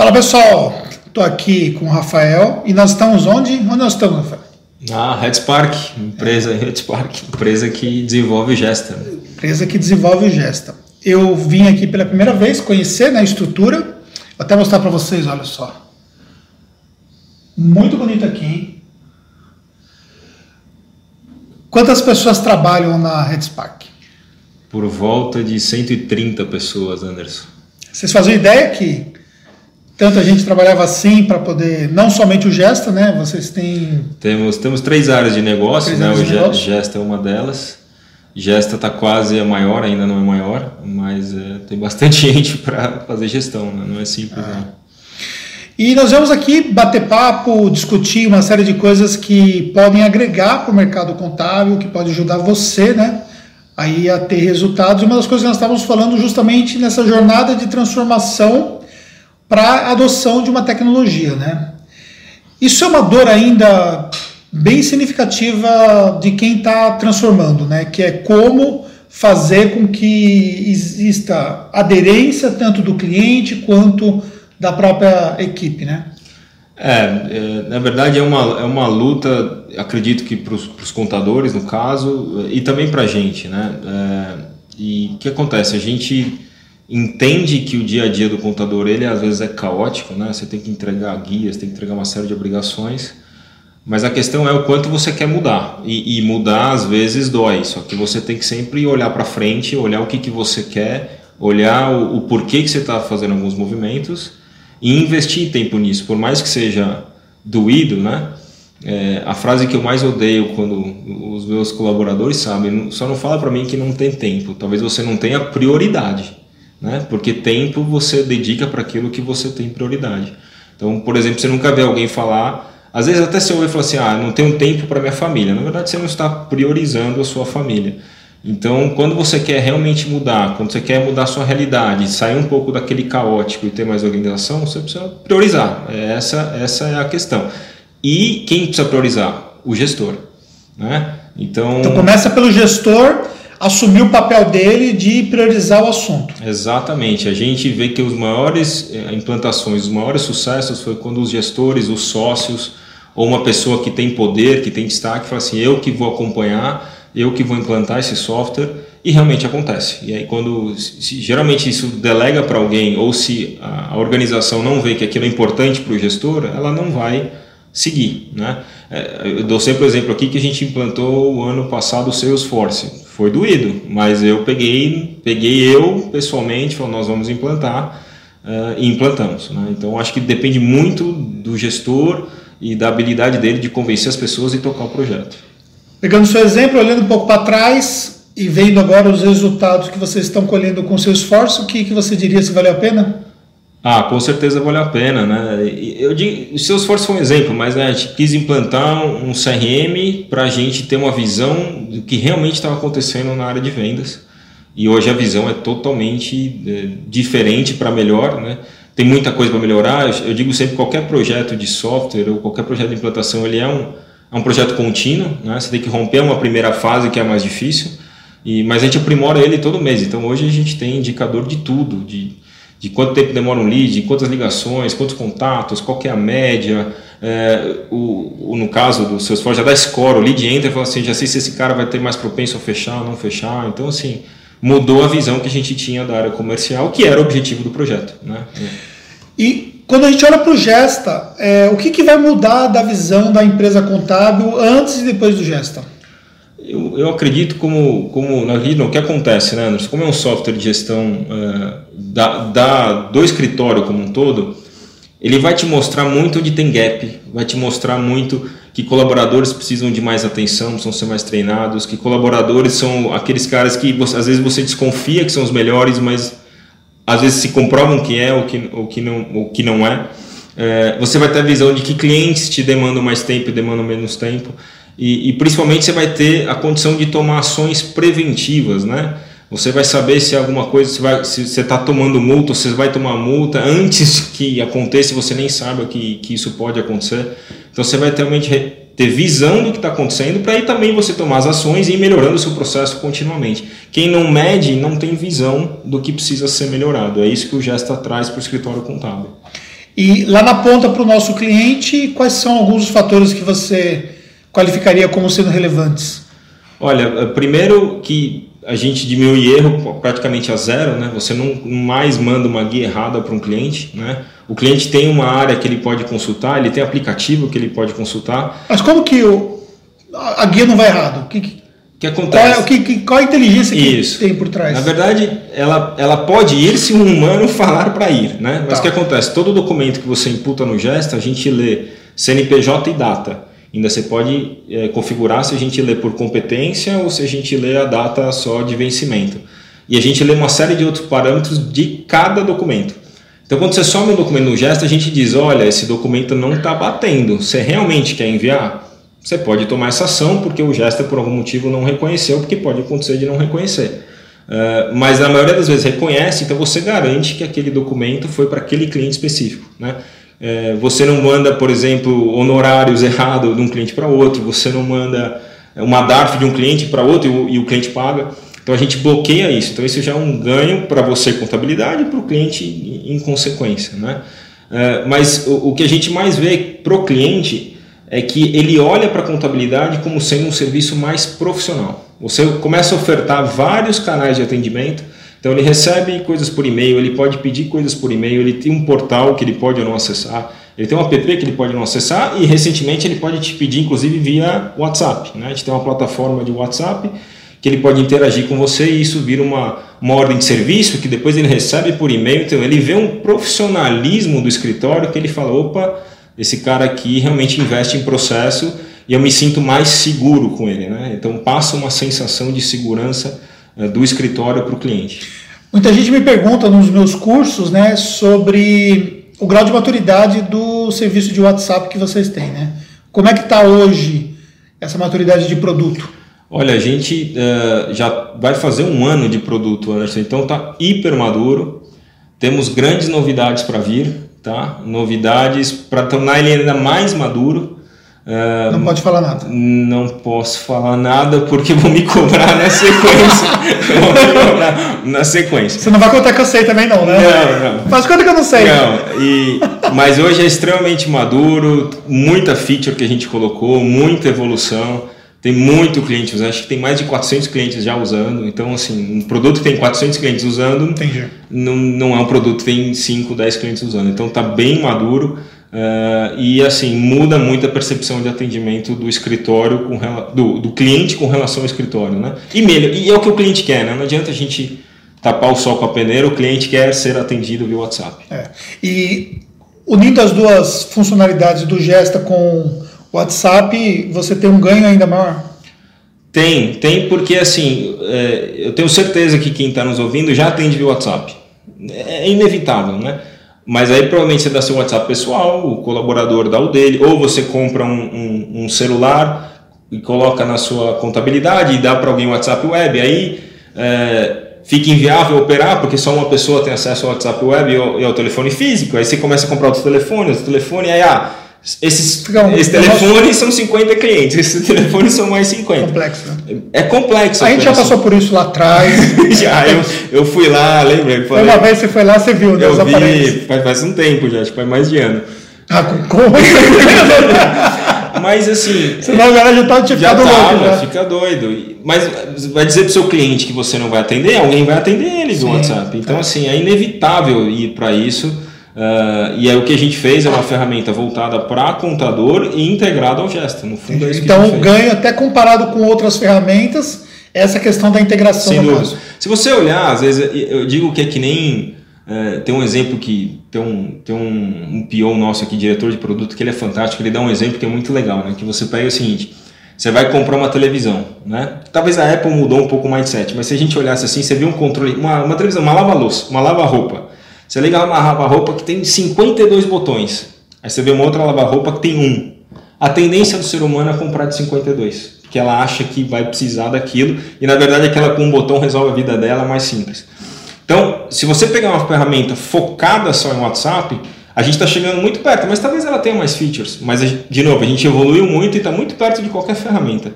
Fala pessoal, estou aqui com o Rafael e nós estamos onde? Onde nós estamos, Rafael? Na Headspark, empresa é. Headspark, empresa que desenvolve Gesta. Empresa que desenvolve Gesta. Eu vim aqui pela primeira vez conhecer né, a estrutura. Vou até mostrar para vocês, olha só. Muito bonito aqui, hein? Quantas pessoas trabalham na Headspark? Por volta de 130 pessoas, Anderson. Vocês fazem ideia que tanto a gente trabalhava assim para poder, não somente o Gesta, né? Vocês têm. Temos, temos três áreas de negócio, né? O negócio. Gesta é uma delas. Gesta está quase a maior, ainda não é maior, mas é, tem bastante gente para fazer gestão, né? não é simples. Ah. E nós vamos aqui bater papo, discutir uma série de coisas que podem agregar para o mercado contábil, que pode ajudar você, né? Aí a ter resultados. E uma das coisas que nós estávamos falando justamente nessa jornada de transformação para a adoção de uma tecnologia, né? Isso é uma dor ainda bem significativa de quem está transformando, né? Que é como fazer com que exista aderência tanto do cliente quanto da própria equipe, né? É, é na verdade é uma, é uma luta, acredito que para os contadores, no caso, e também para a gente, né? É, e o que acontece? A gente entende que o dia a dia do contador ele às vezes é caótico, né? Você tem que entregar guias, tem que entregar uma série de obrigações, mas a questão é o quanto você quer mudar e, e mudar às vezes dói. Só que você tem que sempre olhar para frente, olhar o que que você quer, olhar o, o porquê que você está fazendo alguns movimentos e investir tempo nisso, por mais que seja doído, né? É, a frase que eu mais odeio quando os meus colaboradores sabem, só não fala para mim que não tem tempo. Talvez você não tenha prioridade né? Porque tempo você dedica para aquilo que você tem prioridade. Então, por exemplo, você nunca vê alguém falar, às vezes até você ouve falar assim, ah, não tenho tempo para minha família. Na verdade, você não está priorizando a sua família. Então, quando você quer realmente mudar, quando você quer mudar a sua realidade, sair um pouco daquele caótico e ter mais organização, você precisa priorizar. Essa, essa é a questão. E quem precisa priorizar? O gestor. Né? Então, então começa pelo gestor assumir o papel dele de priorizar o assunto. Exatamente. A gente vê que os maiores eh, implantações, os maiores sucessos foi quando os gestores, os sócios ou uma pessoa que tem poder, que tem destaque, fala assim: eu que vou acompanhar, eu que vou implantar esse software e realmente acontece. E aí quando se, geralmente isso delega para alguém ou se a, organização não vê que aquilo é importante para o gestor, ela não vai seguir, né? É, eu dou sempre o exemplo aqui que a gente implantou o ano passado o Salesforce foi doído, mas eu peguei, peguei eu pessoalmente, falou, nós vamos implantar uh, e implantamos. Né? Então acho que depende muito do gestor e da habilidade dele de convencer as pessoas e tocar o projeto. Pegando seu exemplo, olhando um pouco para trás e vendo agora os resultados que vocês estão colhendo com seu esforço, o que, que você diria se valeu a pena? Ah, com certeza vale a pena, né? Eu digo, o Salesforce foi um exemplo, mas né, a gente quis implantar um CRM para a gente ter uma visão do que realmente estava acontecendo na área de vendas. E hoje a visão é totalmente é, diferente para melhor, né? Tem muita coisa para melhorar. Eu digo sempre qualquer projeto de software ou qualquer projeto de implantação ele é um, é um projeto contínuo, né? Você tem que romper uma primeira fase que é mais difícil. E, mas a gente aprimora ele todo mês. Então hoje a gente tem indicador de tudo, de de quanto tempo demora um lead, quantas ligações, quantos contatos, qual é a média. É, o, o, no caso do Salesforce já dá score, o lead entra e fala assim, já sei se esse cara vai ter mais propenso a fechar não fechar. Então, assim, mudou a visão que a gente tinha da área comercial, que era o objetivo do projeto. Né? E quando a gente olha para o Gesta, é, o que, que vai mudar da visão da empresa contábil antes e depois do Gesta? Eu, eu acredito como, como na vida, o que acontece, né, Anderson? Como é um software de gestão é, da, da, do escritório como um todo, ele vai te mostrar muito onde tem gap, vai te mostrar muito que colaboradores precisam de mais atenção, precisam ser mais treinados, que colaboradores são aqueles caras que você, às vezes você desconfia que são os melhores, mas às vezes se comprovam que é ou que, ou que, não, ou que não é. é. Você vai ter a visão de que clientes te demandam mais tempo e demandam menos tempo. E, e, principalmente você vai ter a condição de tomar ações preventivas, né? Você vai saber se alguma coisa, se, vai, se você está tomando multa, você vai tomar multa antes que aconteça, você nem sabe que, que isso pode acontecer. Então você vai realmente ter visão do que está acontecendo para aí também você tomar as ações e ir melhorando o seu processo continuamente. Quem não mede não tem visão do que precisa ser melhorado. É isso que o Gesta traz para o escritório contábil. E lá na ponta para o nosso cliente, quais são alguns dos fatores que você qualificaria como sendo relevantes? Olha, eh, primeiro que a gente diminui erro praticamente a zero, né? Você não mais manda uma guia errada para um cliente, né? O cliente tem uma área que ele pode consultar, ele tem aplicativo que ele pode consultar. Mas como que o, a guia não vai errado? O que, que acontece? Qual, é, que, qual a inteligência que Isso. tem por trás? Na verdade, ela, ela pode ir se um humano falar para ir, né? Mas tá. o que acontece? Todo documento que você imputa no gesto, a gente lê CNPJ e data. Ainda você pode é, configurar se a gente lê por competência ou se a gente lê a data só de vencimento. E a gente lê uma série de outros parâmetros de cada documento. Então, quando você some um documento no gesto, a gente diz: olha, esse documento não está batendo. Você realmente quer enviar? Você pode tomar essa ação porque o gesto, por algum motivo, não reconheceu, porque pode acontecer de não reconhecer. Uh, mas na maioria das vezes reconhece, então você garante que aquele documento foi para aquele cliente específico. Né? É, você não manda, por exemplo, honorários errados de um cliente para outro, você não manda uma DARF de um cliente para outro e o, e o, cliente paga. Então a gente bloqueia isso. Então isso já é um ganho para você, contabilidade, e para o cliente em consequência. Né? É, mas o, o, que a gente mais vê para o cliente é que ele olha para a contabilidade como sendo um serviço mais profissional. Você começa a ofertar vários canais de atendimento então ele recebe coisas por e-mail, ele pode pedir coisas por e-mail, ele tem um portal que ele pode ou não acessar, ele tem um app que ele pode não acessar e recentemente ele pode te pedir inclusive via WhatsApp. Né? A gente tem uma plataforma de WhatsApp que ele pode interagir com você e isso vira uma, uma ordem de serviço que depois ele recebe por e-mail. Então ele vê um profissionalismo do escritório que ele fala: opa, esse cara aqui realmente investe em processo e eu me sinto mais seguro com ele. Né? Então passa uma sensação de segurança do escritório para o cliente. Muita gente me pergunta nos meus cursos né, sobre o grau de maturidade do serviço de WhatsApp que vocês têm. Né? Como é que está hoje essa maturidade de produto? Olha, a gente uh, já vai fazer um ano de produto, Anderson, então está hiper maduro. Temos grandes novidades para vir, tá? Novidades para tornar ele ainda mais maduro não pode falar nada. Não posso falar nada porque vou me cobrar na sequência. cobrar na sequência. Você não vai contar que eu sei também, não, né? Não, não. Faz conta que eu não sei. Não, e, mas hoje é extremamente maduro, muita feature que a gente colocou, muita evolução. Tem muito cliente usando, acho que tem mais de 400 clientes já usando. Então, assim, um produto que tem 400 clientes usando, Entendi. Não, não é um produto que tem 5, 10 clientes usando. Então, está bem maduro. Uh, e assim muda muito a percepção de atendimento do escritório com do, do cliente com relação ao escritório, né? E melhor, e é o que o cliente quer, né? Não adianta a gente tapar o sol com a peneira, o cliente quer ser atendido via WhatsApp. É. E unindo as duas funcionalidades do Gesta com o WhatsApp, você tem um ganho ainda maior? Tem, tem porque assim, é, eu tenho certeza que quem está nos ouvindo já atende via WhatsApp. É inevitável, né? Mas aí provavelmente você dá seu WhatsApp pessoal, o colaborador dá o dele, ou você compra um, um, um celular e coloca na sua contabilidade e dá para alguém o WhatsApp web. Aí é, fica inviável operar porque só uma pessoa tem acesso ao WhatsApp web e ao, e ao telefone físico. Aí você começa a comprar outros telefones, outro telefone, aí ah, esses, um, esses telefones são 50 clientes, esses telefones são mais 50. Complexo, né? É complexo. A, a gente já passou por isso lá atrás. já, eu, eu fui lá, lembra? Falei, uma vez você foi lá, você viu, né? Eu vi, faz, faz um tempo já, acho que faz mais de ano. Ah, como? Mas assim. Senão a galera já tá te já louco, já. fica doido. Mas vai dizer pro seu cliente que você não vai atender, alguém vai atender ele do WhatsApp. Então, é. assim, é inevitável ir para isso. Uh, e aí o que a gente fez é uma ferramenta voltada para contador e integrada ao Gesto. No fundo, é isso então, que ganho até comparado com outras ferramentas, essa questão da integração. Sem dúvida. Se você olhar, às vezes eu digo que é que nem uh, tem um exemplo que tem um tem um, um PO nosso aqui, diretor de produto, que ele é fantástico. Ele dá um exemplo que é muito legal, né? Que você pega o seguinte. Você vai comprar uma televisão, né? Talvez a Apple mudou um pouco o mindset, mas se a gente olhasse assim, você viu um controle, uma, uma televisão, uma lava-louça, uma lava-roupa. Você liga uma lava-roupa que tem 52 botões. Aí você vê uma outra lava-roupa que tem um. A tendência do ser humano é comprar de 52, porque ela acha que vai precisar daquilo e na verdade aquela com um botão resolve a vida dela mais simples. Então, se você pegar uma ferramenta focada só em WhatsApp, a gente está chegando muito perto, mas talvez ela tenha mais features. Mas, de novo, a gente evoluiu muito e está muito perto de qualquer ferramenta.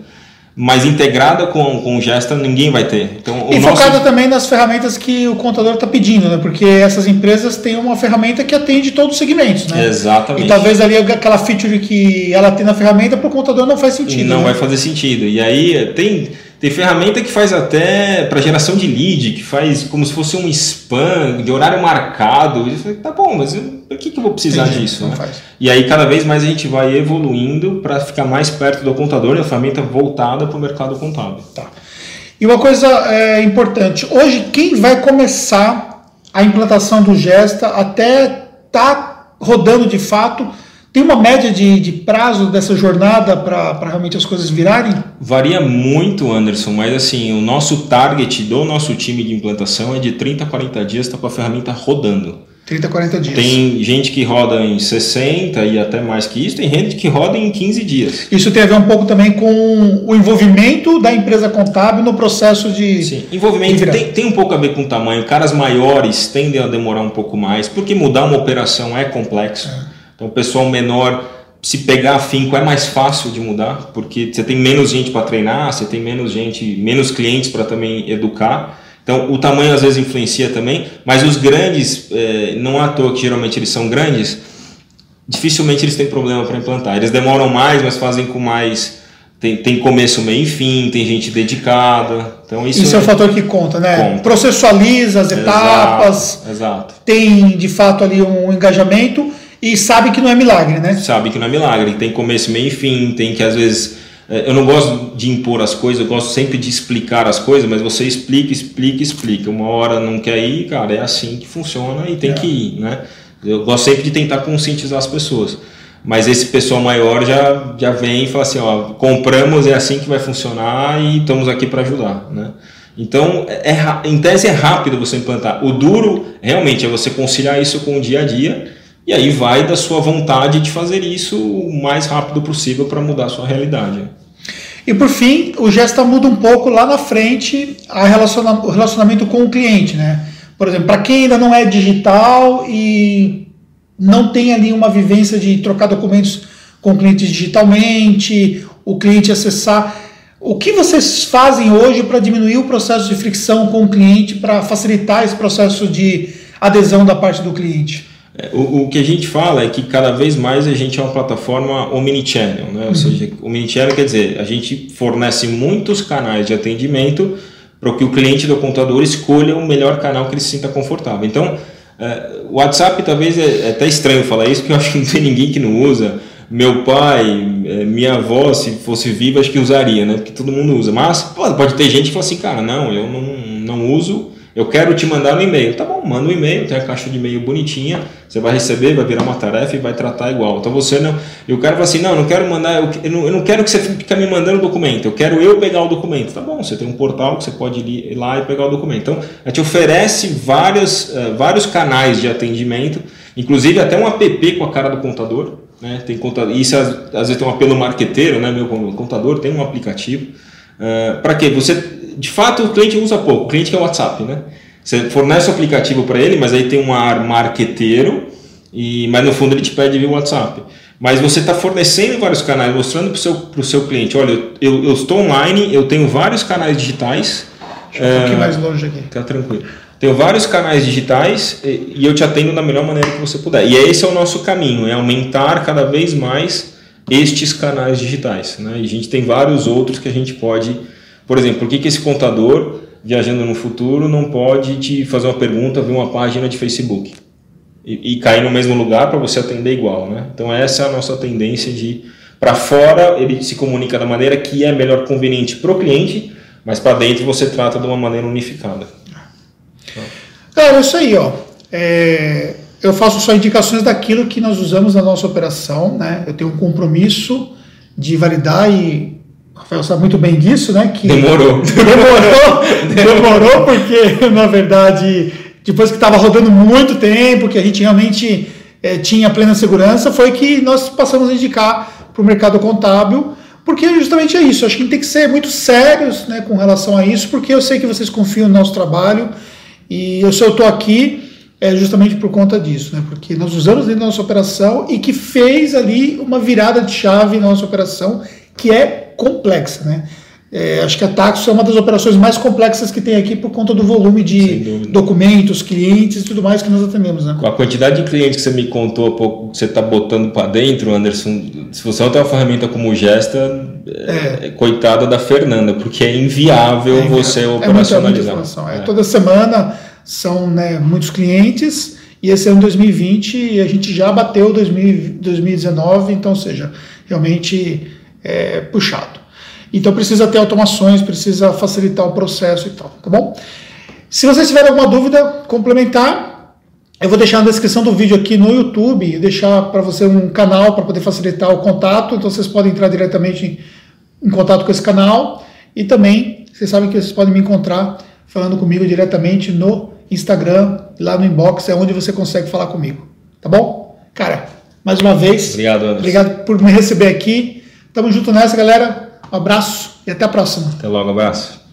Mas integrada com, com o Gesta ninguém vai ter. Então, e nosso... focada também nas ferramentas que o contador está pedindo, né? Porque essas empresas têm uma ferramenta que atende todos os segmentos, né? Exatamente. E talvez ali aquela feature que ela tem na ferramenta para o contador não faz sentido. Não né? vai fazer sentido. E aí tem tem ferramenta que faz até para geração de lead, que faz como se fosse um spam de horário marcado. E falei, tá bom, mas por que, que eu vou precisar Entendi, disso? Né? E aí cada vez mais a gente vai evoluindo para ficar mais perto do contador e a ferramenta voltada para o mercado contábil. Tá. E uma coisa é, importante, hoje quem vai começar a implantação do Gesta até tá rodando de fato tem uma média de, de prazo dessa jornada para realmente as coisas virarem? Varia muito, Anderson, mas assim, o nosso target do nosso time de implantação é de 30 a 40 dias, está com a ferramenta rodando. 30 a 40 dias. Tem gente que roda em 60 e até mais que isso, tem gente que roda em 15 dias. Isso tem a ver um pouco também com o envolvimento da empresa contábil no processo de. Sim, envolvimento de tem, tem um pouco a ver com o tamanho. Caras maiores tendem a demorar um pouco mais, porque mudar uma operação é complexo. É. Então, o pessoal menor, se pegar afinco, é mais fácil de mudar, porque você tem menos gente para treinar, você tem menos gente, menos clientes para também educar. Então, o tamanho às vezes influencia também, mas os grandes, é, não é à toa que geralmente eles são grandes, dificilmente eles têm problema para implantar. Eles demoram mais, mas fazem com mais. Tem, tem começo, meio e fim, tem gente dedicada. Então isso, isso é, é um fator que conta, né? Conta. Processualiza as etapas. Exato, exato. Tem de fato ali um engajamento e sabe que não é milagre, né? Sabe que não é milagre, tem começo, meio e fim, tem que às vezes. Eh, eu não gosto de impor as coisas, eu gosto sempre de explicar as coisas, mas você explica, explica, explica. Uma hora não quer ir, cara, é assim que funciona e tem é. que ir, né? Eu gosto sempre de tentar conscientizar as pessoas. Mas esse pessoal maior já, já vem e fala assim: ó, compramos, é assim que vai funcionar e estamos aqui para ajudar, né? Então, é, é, em tese é rápido você implantar. O duro, realmente, é você conciliar isso com o dia a dia e aí vai da sua vontade de fazer isso o mais rápido possível para mudar a sua realidade. E por fim, o Gesta muda um pouco lá na frente a relaciona o relacionamento com o cliente, né? Por exemplo, para quem ainda não é digital e não tem ali uma vivência de trocar documentos com o cliente digitalmente, o cliente acessar. O que vocês fazem hoje para diminuir o processo de fricção com o cliente, para facilitar esse processo de adesão da parte do cliente? É, o, o, que a gente fala é que cada vez mais a gente é uma plataforma omnichannel, né? ou uhum. seja, omnichannel quer dizer, a gente fornece muitos canais de atendimento para que o cliente do computador escolha o melhor canal que ele se sinta confortável. Então, é, o WhatsApp talvez é, é, até estranho falar isso, porque eu acho que não tem ninguém que não usa. Meu pai, minha avó, se fosse viva, acho que usaria, né? Porque todo mundo usa. Mas pode, pode ter gente que fala assim, cara, não, eu não, não uso eu quero te mandar um e-mail. Tá bom, manda um e-mail, tem a caixa de e-mail bonitinha, você vai receber, vai virar uma tarefa e vai tratar igual. Então você não. E o cara fala assim: não, não quero mandar, eu não, eu não quero que você fique me mandando documento, eu quero eu pegar o documento. Tá bom, você tem um portal que você pode ir lá e pegar o documento. Então, a gente oferece vários, uh, vários canais de atendimento, inclusive até um app com a cara do contador. Né? Tem contador, isso às, vezes tem um apelo marqueteiro, né? Meu contador tem um aplicativo. Uh, para quê? Você de fato o cliente usa pouco, o cliente que é o WhatsApp, né? Você fornece o aplicativo para ele, mas aí tem um ar marqueteiro, e, mas no fundo ele te pede via WhatsApp. Mas você está fornecendo vários canais, mostrando para o seu, pro seu cliente, olha, eu, eu estou online, eu tenho vários canais digitais. Deixa eu um pouquinho é, mais longe aqui. Tá tranquilo. Tenho vários canais digitais e, e eu te atendo da melhor maneira que você puder. E esse é o nosso caminho, é aumentar cada vez mais estes canais digitais. Né? E a gente tem vários outros que a gente pode por exemplo, por que, que esse contador, viajando no futuro, não pode te fazer uma pergunta, ver uma página de Facebook e, e cair no mesmo lugar para você atender igual, né? Então essa é a nossa tendência de para fora ele se comunica da maneira que é melhor conveniente para o cliente, mas para dentro você trata de uma maneira unificada. Cara, é isso aí, ó. É, eu faço só indicações daquilo que nós usamos na nossa operação, né? Eu tenho um compromisso de validar e Rafael sabe muito bem disso, né? Que demorou. Demorou, demorou porque, na verdade, depois que estava rodando muito tempo, que a gente realmente é, tinha plena segurança, foi que nós passamos a indicar para o mercado contábil, porque justamente é isso. Acho que a gente tem que ser muito sérios né, com relação a isso, porque eu sei que vocês confiam no nosso trabalho e eu, eu estou aqui é justamente por conta disso, né? Porque nós usamos dentro da nossa operação e que fez ali uma virada de chave na nossa operação que é complexa, né? É, acho que a Taxo é uma das operações mais complexas que tem aqui por conta do volume de documentos, clientes e tudo mais que nós atendemos. Né? Com a quantidade de clientes que você me contou há pouco, que você está botando para dentro, Anderson, se você não tem uma ferramenta como Gesta, é. é. coitada da Fernanda, porque é inviável, é inviável. você é operacionalizar. É, toda semana são né, muitos clientes e esse ano 2020 a gente já bateu 2000, 2019, então, ou seja, realmente é puxado. Então precisa ter automações, precisa facilitar o processo e tal, tá bom? Se vocês tiverem alguma dúvida complementar, eu vou deixar na descrição do vídeo aqui no YouTube, deixar para você um canal para poder facilitar o contato, então vocês podem entrar diretamente em, em contato com esse canal e também vocês sabem que vocês podem me encontrar falando comigo diretamente no Instagram, lá no inbox, é onde você consegue falar comigo, tá bom? Cara, mais uma vez, obrigado, Anderson. obrigado por me receber aqui. Tamo junto nessa, galera. Um abraço e até a próxima. Até logo, abraço.